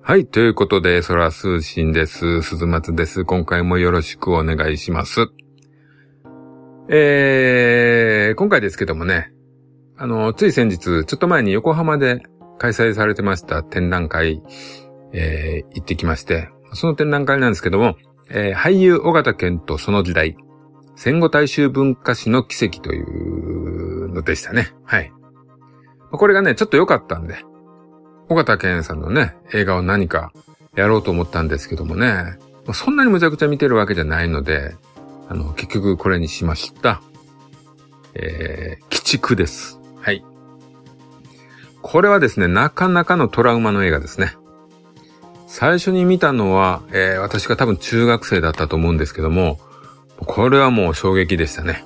はい。ということで、空通信です。鈴松です。今回もよろしくお願いします。えー、今回ですけどもね、あの、つい先日、ちょっと前に横浜で開催されてました展覧会、えー、行ってきまして、その展覧会なんですけども、えー、俳優尾形健とその時代、戦後大衆文化史の奇跡というのでしたね。はい。これがね、ちょっと良かったんで、尾形健さんのね、映画を何かやろうと思ったんですけどもね、そんなにむちゃくちゃ見てるわけじゃないので、あの、結局これにしました。えー、鬼畜です。はい。これはですね、なかなかのトラウマの映画ですね。最初に見たのは、えー、私が多分中学生だったと思うんですけども、これはもう衝撃でしたね。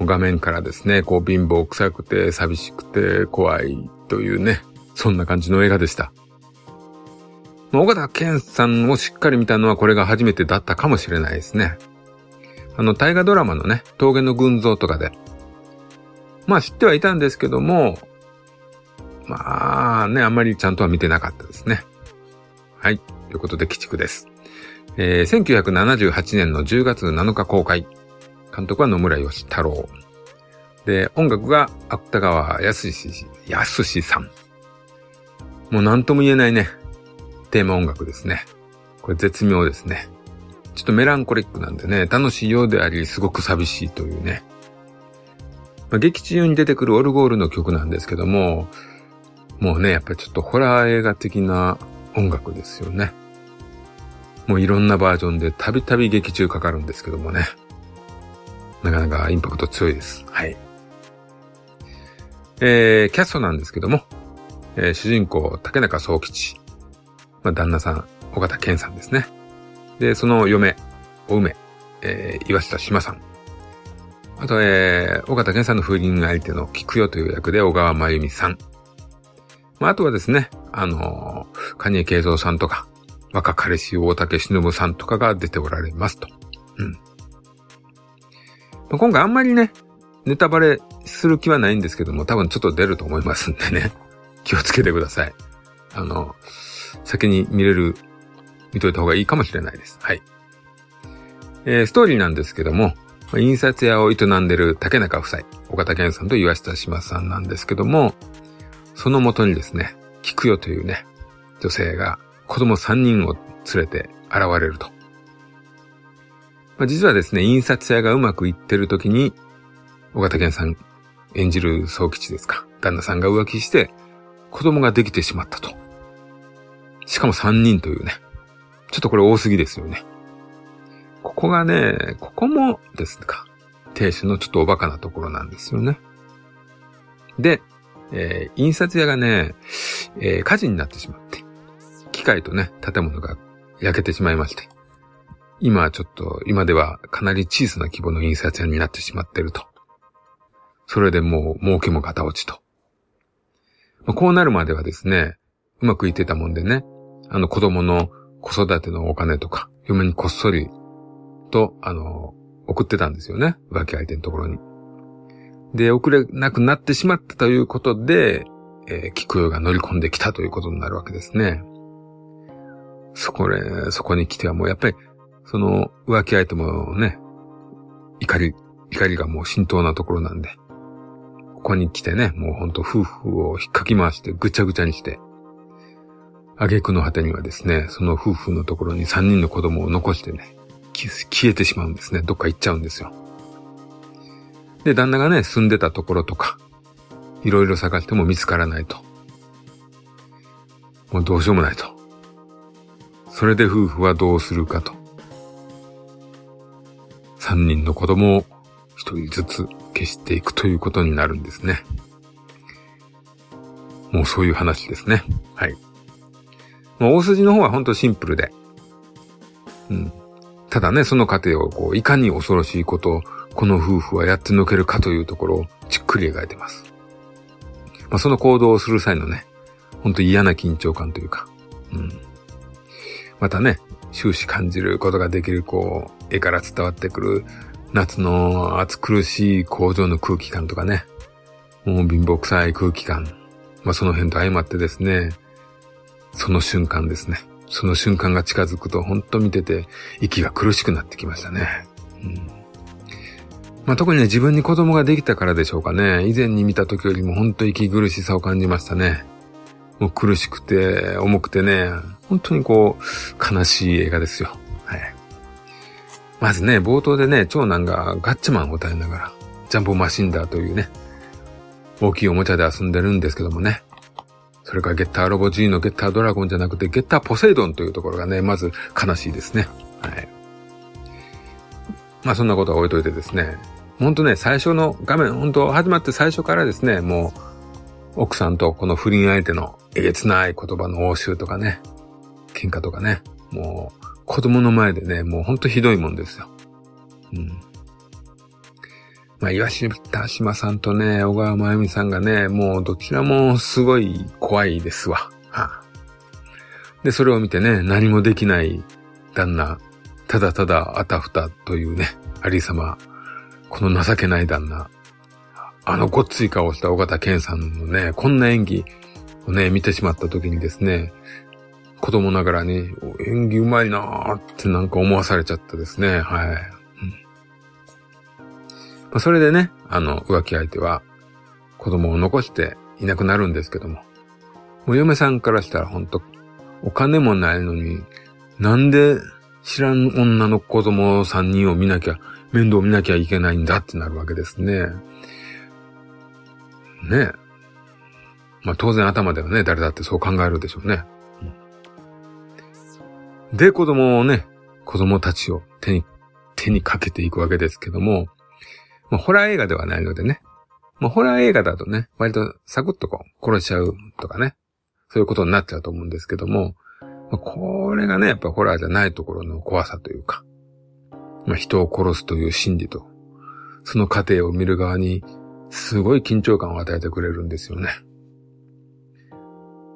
画面からですね、こう貧乏臭くて寂しくて怖いというね、そんな感じの映画でした。小形健さんをしっかり見たのはこれが初めてだったかもしれないですね。あの、大河ドラマのね、峠の群像とかで、まあ知ってはいたんですけども、まあね、あんまりちゃんとは見てなかったですね。はい。ということで、鬼畜です。えー、1978年の10月7日公開。監督は野村義太郎。で、音楽が芥川康康さん。もう何とも言えないね、テーマ音楽ですね。これ絶妙ですね。ちょっとメランコリックなんでね、楽しいようであり、すごく寂しいというね。まあ、劇中に出てくるオルゴールの曲なんですけども、もうね、やっぱりちょっとホラー映画的な音楽ですよね。もういろんなバージョンでたびたび劇中かかるんですけどもね。なかなかインパクト強いです。はい。えー、キャストなんですけども、えー、主人公、竹中総吉。まあ、旦那さん、尾形健さんですね。で、その嫁、お梅、えー、岩下島さん。あと、えー、尾形健さんの風鈴相手の菊代という役で小川真由美さん。まあ、あとはですね、あのー、蟹江慶三さんとか、若彼氏大竹忍さんとかが出ておられますと。うん。まあ、今回あんまりね、ネタバレする気はないんですけども、多分ちょっと出ると思いますんでね。気をつけてください。あの、先に見れる、見といた方がいいかもしれないです。はい。えー、ストーリーなんですけども、印刷屋を営んでる竹中夫妻、岡田健さんと岩下島さんなんですけども、そのもとにですね、菊代というね、女性が子供3人を連れて現れると。まあ、実はですね、印刷屋がうまくいってる時に、岡田健さん演じる総吉ですか、旦那さんが浮気して、子供ができてしまったと。しかも3人というね。ちょっとこれ多すぎですよね。ここがね、ここもですか。亭主のちょっとおバカなところなんですよね。で、えー、印刷屋がね、えー、火事になってしまって、機械とね、建物が焼けてしまいまして、今はちょっと、今ではかなり小さな規模の印刷屋になってしまってると。それでもう儲けも型落ちと。まあ、こうなるまではですね、うまくいってたもんでね、あの子供の子育てのお金とか、嫁にこっそりと、あの、送ってたんですよね。浮気相手のところに。で、送れなくなってしまったということで、えー、菊代が乗り込んできたということになるわけですね。そこで、そこに来てはもうやっぱり、その浮気相手もね、怒り、怒りがもう浸透なところなんで、ここに来てね、もうほんと夫婦を引っかき回してぐちゃぐちゃにして、挙句の果てにはですね、その夫婦のところに3人の子供を残してね、消えてしまうんですね。どっか行っちゃうんですよ。で、旦那がね、住んでたところとか、いろいろ探しても見つからないと。もうどうしようもないと。それで夫婦はどうするかと。3人の子供を一人ずつ消していくということになるんですね。もうそういう話ですね。はい。もう大筋の方は本当シンプルで。うん。ただね、その過程をこう、いかに恐ろしいことをこの夫婦はやってのけるかというところをじっくり描いてます。まあ、その行動をする際のね、ほんと嫌な緊張感というか、うん。またね、終始感じることができる、こう、絵から伝わってくる夏の暑苦しい工場の空気感とかね、もう貧乏臭い空気感、まあその辺と相まってですね、その瞬間ですね。その瞬間が近づくと本当見てて息が苦しくなってきましたね。うんまあ、特にね、自分に子供ができたからでしょうかね。以前に見た時よりも本当息苦しさを感じましたね。もう苦しくて、重くてね、本当にこう、悲しい映画ですよ。はい。まずね、冒頭でね、長男がガッチマンを歌いながら、ジャンボマシンダーというね、大きいおもちゃで遊んでるんですけどもね。それからゲッターロボ G のゲッタードラゴンじゃなくて、ゲッターポセイドンというところがね、まず悲しいですね。はい。まあそんなことは置いといてですね、ほんとね、最初の画面、本当始まって最初からですね、もう、奥さんとこの不倫相手のえげつない言葉の応酬とかね、喧嘩とかね、もう、子供の前でね、もうほんとひどいもんですよ。うん。まあ、岩下島さんとね、小川真由美さんがね、もうどちらもすごい怖いですわ。はあ、で、それを見てね、何もできない旦那、ただただあたふたというね、ありさま、この情けない旦那、あのごっつい顔した尾形健さんのね、こんな演技をね、見てしまった時にですね、子供ながらに演技うまいなーってなんか思わされちゃったですね。はい。まあ、それでね、あの、浮気相手は子供を残していなくなるんですけども、もう嫁さんからしたらほんと、お金もないのに、なんで知らん女の子供3人を見なきゃ、面倒見なきゃいけないんだってなるわけですね。ねえまあ当然頭ではね、誰だってそう考えるでしょうね。で、子供をね、子供たちを手に、手にかけていくわけですけども、まあホラー映画ではないのでね。まあホラー映画だとね、割とサクッとこう、殺しちゃうとかね。そういうことになっちゃうと思うんですけども、これがね、やっぱホラーじゃないところの怖さというか、まあ、人を殺すという心理と、その過程を見る側に、すごい緊張感を与えてくれるんですよね。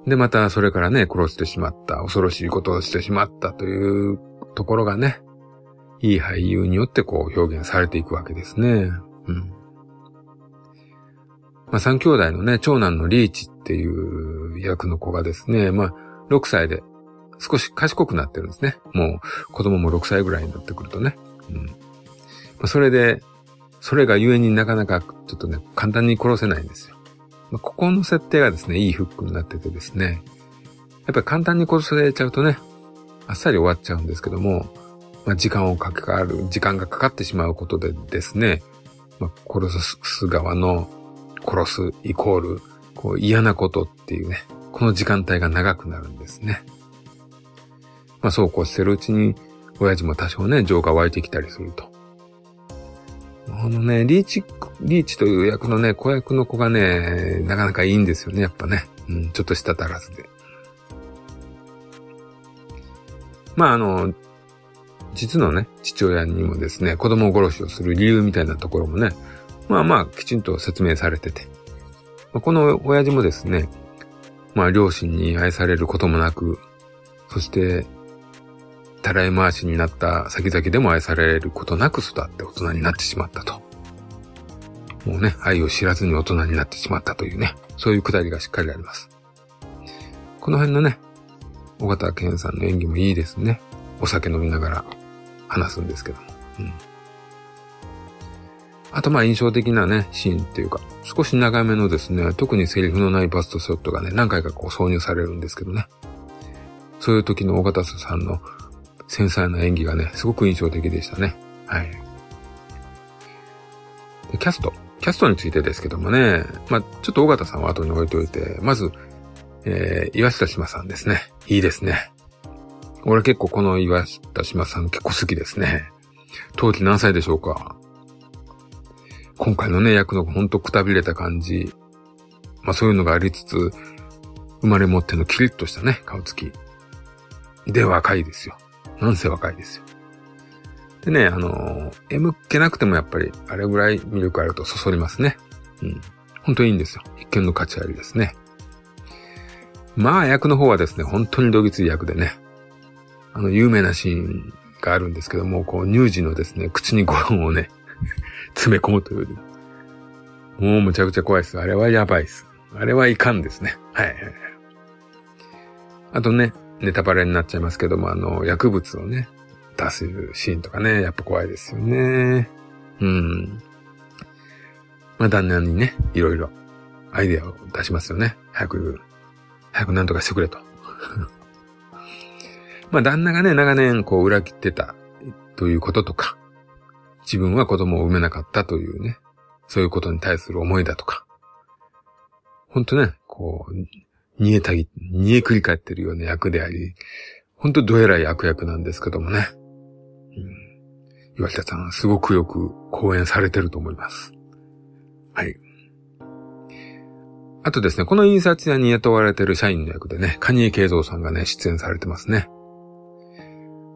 で、またそれからね、殺してしまった、恐ろしいことをしてしまったというところがね、いい俳優によってこう表現されていくわけですね。うん。まあ、三兄弟のね、長男のリーチっていう役の子がですね、まあ、6歳で少し賢くなってるんですね。もう子供も6歳ぐらいになってくるとね。うん。まあ、それで、それがゆえになかなかちょっとね、簡単に殺せないんですよ。まあ、ここの設定がですね、いいフックになっててですね、やっぱり簡単に殺されちゃうとね、あっさり終わっちゃうんですけども、まあ、時間をかかる、時間がかかってしまうことでですね、まあ、殺す側の殺すイコール、こう嫌なことっていうね、この時間帯が長くなるんですね。まあそうこうしてるうちに、親父も多少ね、情が湧いてきたりすると。あのね、リーチ、リーチという役のね、子役の子がね、なかなかいいんですよね、やっぱね。うん、ちょっとした足らずで。まああの、実のね、父親にもですね、子供殺しをする理由みたいなところもね、まあまあ、きちんと説明されてて。まこの親父もですね、まあ両親に愛されることもなく、そしてたらい回しになった先々でも愛されることなく育って大人になってしまったと。もうね、愛を知らずに大人になってしまったというね、そういうくだりがしっかりあります。この辺のね、尾形健さんの演技もいいですね。お酒飲みながら話すんですけども。うん。あとまあ印象的なね、シーンっていうか、少し長めのですね、特にセリフのないバストショットがね、何回かこう挿入されるんですけどね。そういう時の尾形さんの繊細な演技がね、すごく印象的でしたね。はい。でキャスト。キャストについてですけどもね、まあ、ちょっと尾形さんは後に置いておいて、まず、えー、岩下島さんですね。いいですね。俺結構この岩下島さん結構好きですね。当時何歳でしょうか今回のね、役のほんとくたびれた感じ。まあそういうのがありつつ、生まれ持ってのキリッとしたね、顔つき。で若いですよ。なんせ若いですよ。でね、あの、M っ気なくてもやっぱり、あれぐらい魅力あるとそそりますね。うん。本当にいいんですよ。一見の価値ありですね。まあ、役の方はですね、本当にどぎつい役でね、あの、有名なシーンがあるんですけども、こう、乳児のですね、口にご飯をね、詰め込むという。もうむちゃくちゃ怖いです。あれはやばいです。あれはいかんですね。はい。あとね、ネタバレになっちゃいますけども、あの、薬物をね、出すシーンとかね、やっぱ怖いですよね。うん。まあ、旦那にね、いろいろアイデアを出しますよね。早く、早く何とかしてくれと。まあ、旦那がね、長年こう裏切ってたということとか、自分は子供を産めなかったというね、そういうことに対する思いだとか、ほんとね、こう、逃げたぎ、逃げ繰り返ってるような役であり、ほんとどえらい悪役なんですけどもね。うん。岩下さん、すごくよく講演されてると思います。はい。あとですね、この印刷屋に雇われてる社員の役でね、カニエ慶三さんがね、出演されてますね。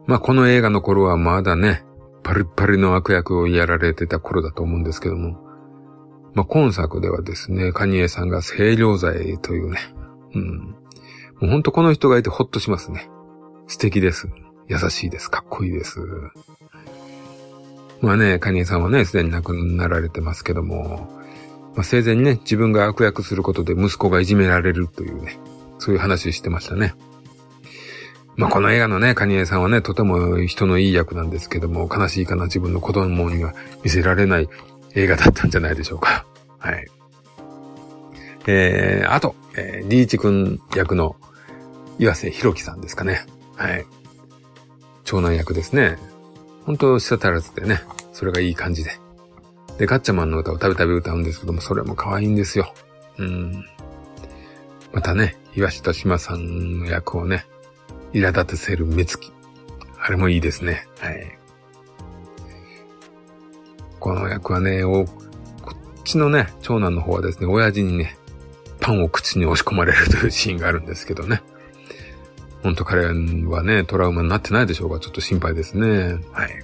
まあ、この映画の頃はまだね、パリパリの悪役をやられてた頃だと思うんですけども、まあ、今作ではですね、カニエさんが清涼剤というね、うん。もうほんとこの人がいてほっとしますね。素敵です。優しいです。かっこいいです。まあね、カニエさんはね、すでに亡くなられてますけども、まあ、生前にね、自分が悪役することで息子がいじめられるというね、そういう話をしてましたね。まあ、この映画のね、カニエさんはね、とても人のいい役なんですけども、悲しいかな自分の子供には見せられない映画だったんじゃないでしょうか。はい。えー、あと、えー、リーチ君役の岩瀬博樹さんですかね。はい。長男役ですね。本当舌足らずでね、それがいい感じで。で、ガッチャマンの歌をたびたび歌うんですけども、それも可愛いんですよ。うん。またね、岩下島さんの役をね、苛立たせる目つき。あれもいいですね。はい。この役はね、おこっちのね、長男の方はですね、親父にね、パンを口に押し込まれるというシーンがあるんですけどね。ほんと彼はね、トラウマになってないでしょうかちょっと心配ですね。はい。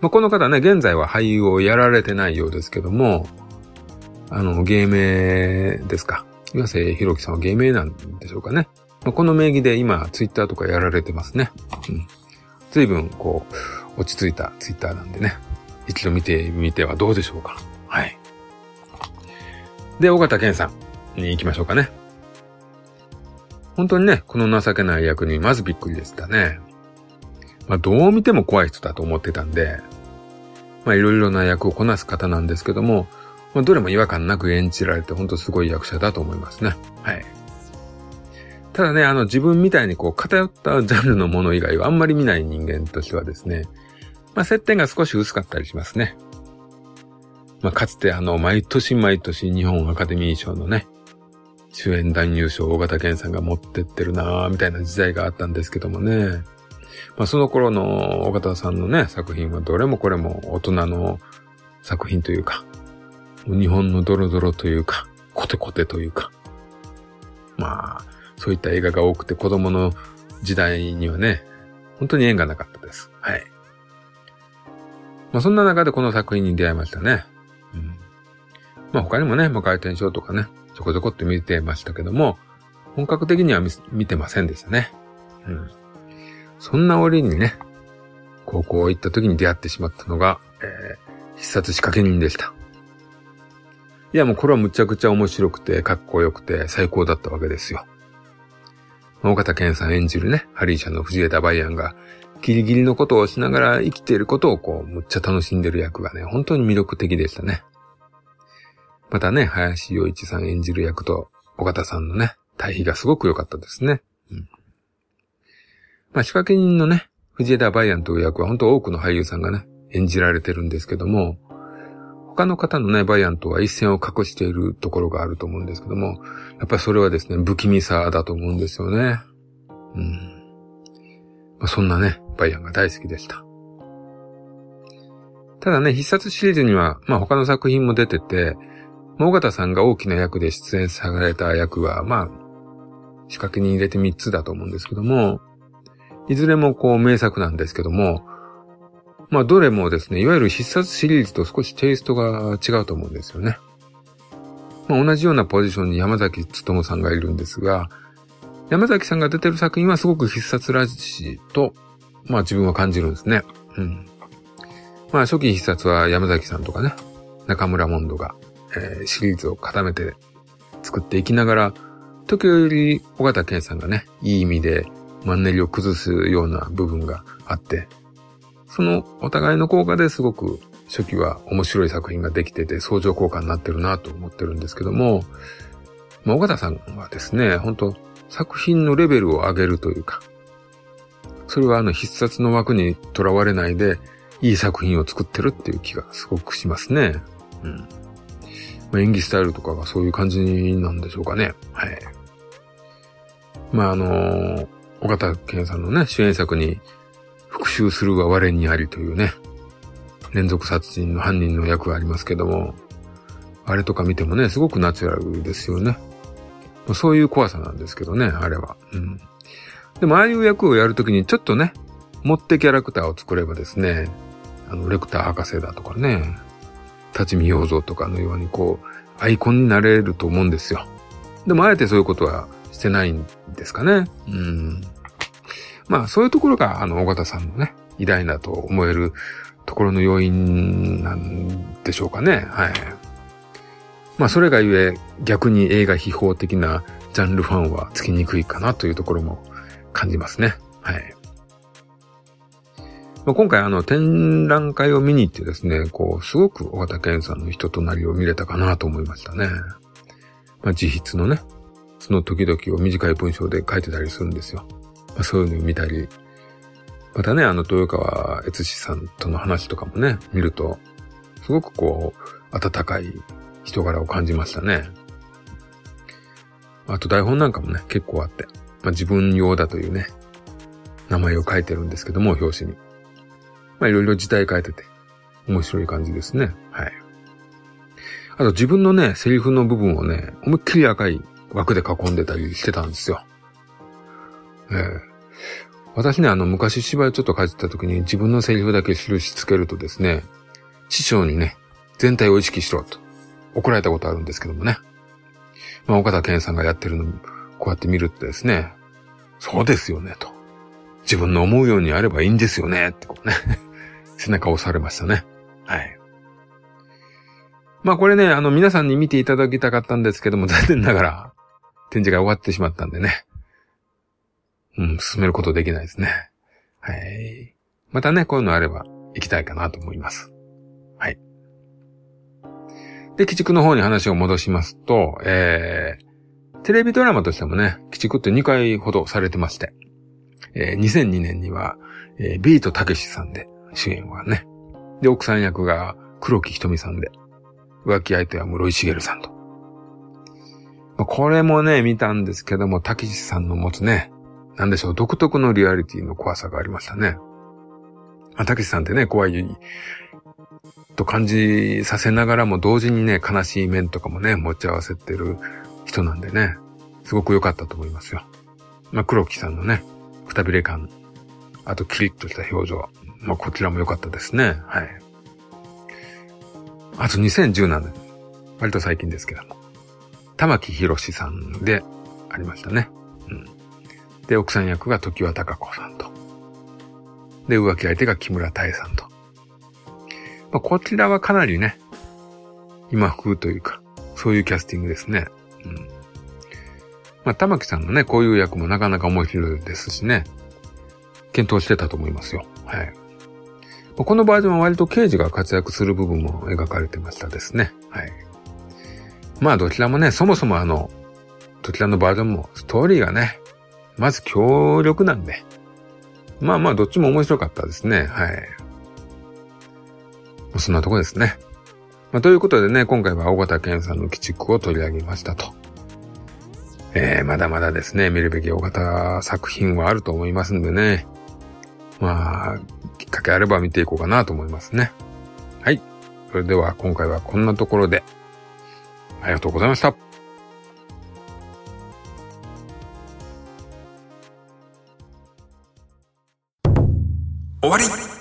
まあ、この方ね、現在は俳優をやられてないようですけども、あの、芸名ですか。岩瀬博樹さんは芸名なんでしょうかね。まあ、この名義で今、ツイッターとかやられてますね。うん。随分、こう、落ち着いたツイッターなんでね。一度見てみてはどうでしょうか。はい。で、尾形健さんに行きましょうかね。本当にね、この情けない役にまずびっくりでしたね。まあ、どう見ても怖い人だと思ってたんで、まあ、いろいろな役をこなす方なんですけども、まあ、どれも違和感なく演じられて本当すごい役者だと思いますね。はい。ただね、あの自分みたいにこう偏ったジャンルのもの以外はあんまり見ない人間としてはですね、まあ接点が少し薄かったりしますね。まあかつてあの毎年毎年日本アカデミー賞のね、主演男優賞大型健さんが持ってってるなぁ、みたいな時代があったんですけどもね。まあその頃の大型さんのね、作品はどれもこれも大人の作品というか、日本のドロドロというか、コテコテというか、まあ、そういった映画が多くて子供の時代にはね、本当に縁がなかったです。はい。まあそんな中でこの作品に出会いましたね。まあ他にもね、無回転ショーとかね、ちょこちょこって見てましたけども、本格的には見てませんでしたね。うん。そんな折にね、高校行った時に出会ってしまったのが、えー、必殺仕掛け人でした。いやもうこれはむちゃくちゃ面白くて、かっこよくて、最高だったわけですよ。大方健さん演じるね、ハリーちゃんの藤枝バイアンが、ギリギリのことをしながら生きていることをこう、むっちゃ楽しんでる役がね、本当に魅力的でしたね。またね、林洋一さん演じる役と、尾形さんのね、対比がすごく良かったですね。うん。まあ、仕掛け人のね、藤枝バイアンという役は本当多くの俳優さんがね、演じられてるんですけども、他の方のね、バイアンとは一線を隠しているところがあると思うんですけども、やっぱりそれはですね、不気味さだと思うんですよね。うん。まあ、そんなね、バイアンが大好きでした。ただね、必殺シリーズには、まあ他の作品も出てて、大型さんが大きな役で出演された役は、まあ、仕掛けに入れて3つだと思うんですけども、いずれもこう名作なんですけども、まあ、どれもですね、いわゆる必殺シリーズと少しテイストが違うと思うんですよね。まあ、同じようなポジションに山崎努さんがいるんですが、山崎さんが出てる作品はすごく必殺らしいと、まあ自分は感じるんですね。うん。まあ初期必殺は山崎さんとかね、中村モンドが、え、シリーズを固めて作っていきながら、時折、尾形健さんがね、いい意味でマンネリを崩すような部分があって、そのお互いの効果ですごく初期は面白い作品ができてて相乗効果になってるなと思ってるんですけども、まあ、尾形さんはですね、本当作品のレベルを上げるというか、それはあの必殺の枠にとらわれないで、いい作品を作ってるっていう気がすごくしますね。うん。まあ、演技スタイルとかがそういう感じなんでしょうかね。はい。まあ、あのー、尾形健さんのね、主演作に復讐するは我にありというね、連続殺人の犯人の役がありますけども、あれとか見てもね、すごくナチュラルですよね。そういう怖さなんですけどね、あれは。うん。でも、ああいう役をやるときにちょっとね、持ってキャラクターを作ればですね、あの、レクター博士だとかね、立ち見洋蔵とかのようにこう、アイコンになれると思うんですよ。でも、あえてそういうことはしてないんですかね。うん。まあ、そういうところが、あの、尾形さんのね、偉大だと思えるところの要因なんでしょうかね。はい。まあそれがゆえ逆に映画秘宝的なジャンルファンはつきにくいかなというところも感じますね。はい。まあ、今回あの展覧会を見に行ってですね、こう、すごく尾形健さんの人となりを見れたかなと思いましたね。まあ自筆のね、その時々を短い文章で書いてたりするんですよ。まあそういうのを見たり、またね、あの、豊川悦司さんとの話とかもね、見ると、すごくこう、温かい人柄を感じましたね。あと台本なんかもね、結構あって、まあ、自分用だというね、名前を書いてるんですけども、表紙に。まあ、いろいろ字体書いてて、面白い感じですね。はい。あと自分のね、セリフの部分をね、思いっきり赤い枠で囲んでたりしてたんですよ。ええー私ね、あの、昔芝居ちょっと書いてた時に自分のセリフだけ印つけるとですね、師匠にね、全体を意識しろと怒られたことあるんですけどもね。まあ、岡田健さんがやってるのこうやって見るとですね、そうですよね、と。自分の思うようにやればいいんですよね、ってこうね、背中を押されましたね。はい。まあこれね、あの皆さんに見ていただきたかったんですけども、残念ながら展示が終わってしまったんでね。うん、進めることできないですね。はい。またね、こういうのあれば行きたいかなと思います。はい。で、鬼畜の方に話を戻しますと、えー、テレビドラマとしてもね、鬼畜って2回ほどされてまして、えー、2002年には、えー、ビートたけしさんで主演はね、で、奥さん役が黒木ひとみさんで、浮気相手は室井茂さんと。まこれもね、見たんですけども、たけしさんの持つね、なんでしょう、独特のリアリティの怖さがありましたね。まあ、たけしさんってね、怖いと感じさせながらも同時にね、悲しい面とかもね、持ち合わせてる人なんでね、すごく良かったと思いますよ。まあ、黒木さんのね、くたびれ感、あとキリッとした表情、まあ、こちらも良かったですね。はい。あと2017年、割と最近ですけども、玉木宏さんでありましたね。うん。で、奥さん役が時和孝子さんと。で、浮気相手が木村多江さんと。まあ、こちらはかなりね、今風というか、そういうキャスティングですね。うん。まあ、玉木さんのね、こういう役もなかなか面白いですしね、検討してたと思いますよ。はい。このバージョンは割と刑事が活躍する部分も描かれてましたですね。はい。まあどちらもね、そもそもあの、どちらのバージョンもストーリーがね、まず強力なんで。まあまあどっちも面白かったですね。はい。そんなとこですね。まあ、ということでね、今回は尾形健さんの鬼畜を取り上げましたと。えー、まだまだですね、見るべき尾形作品はあると思いますんでね。まあ、きっかけあれば見ていこうかなと思いますね。はい。それでは今回はこんなところで、ありがとうございました。終わり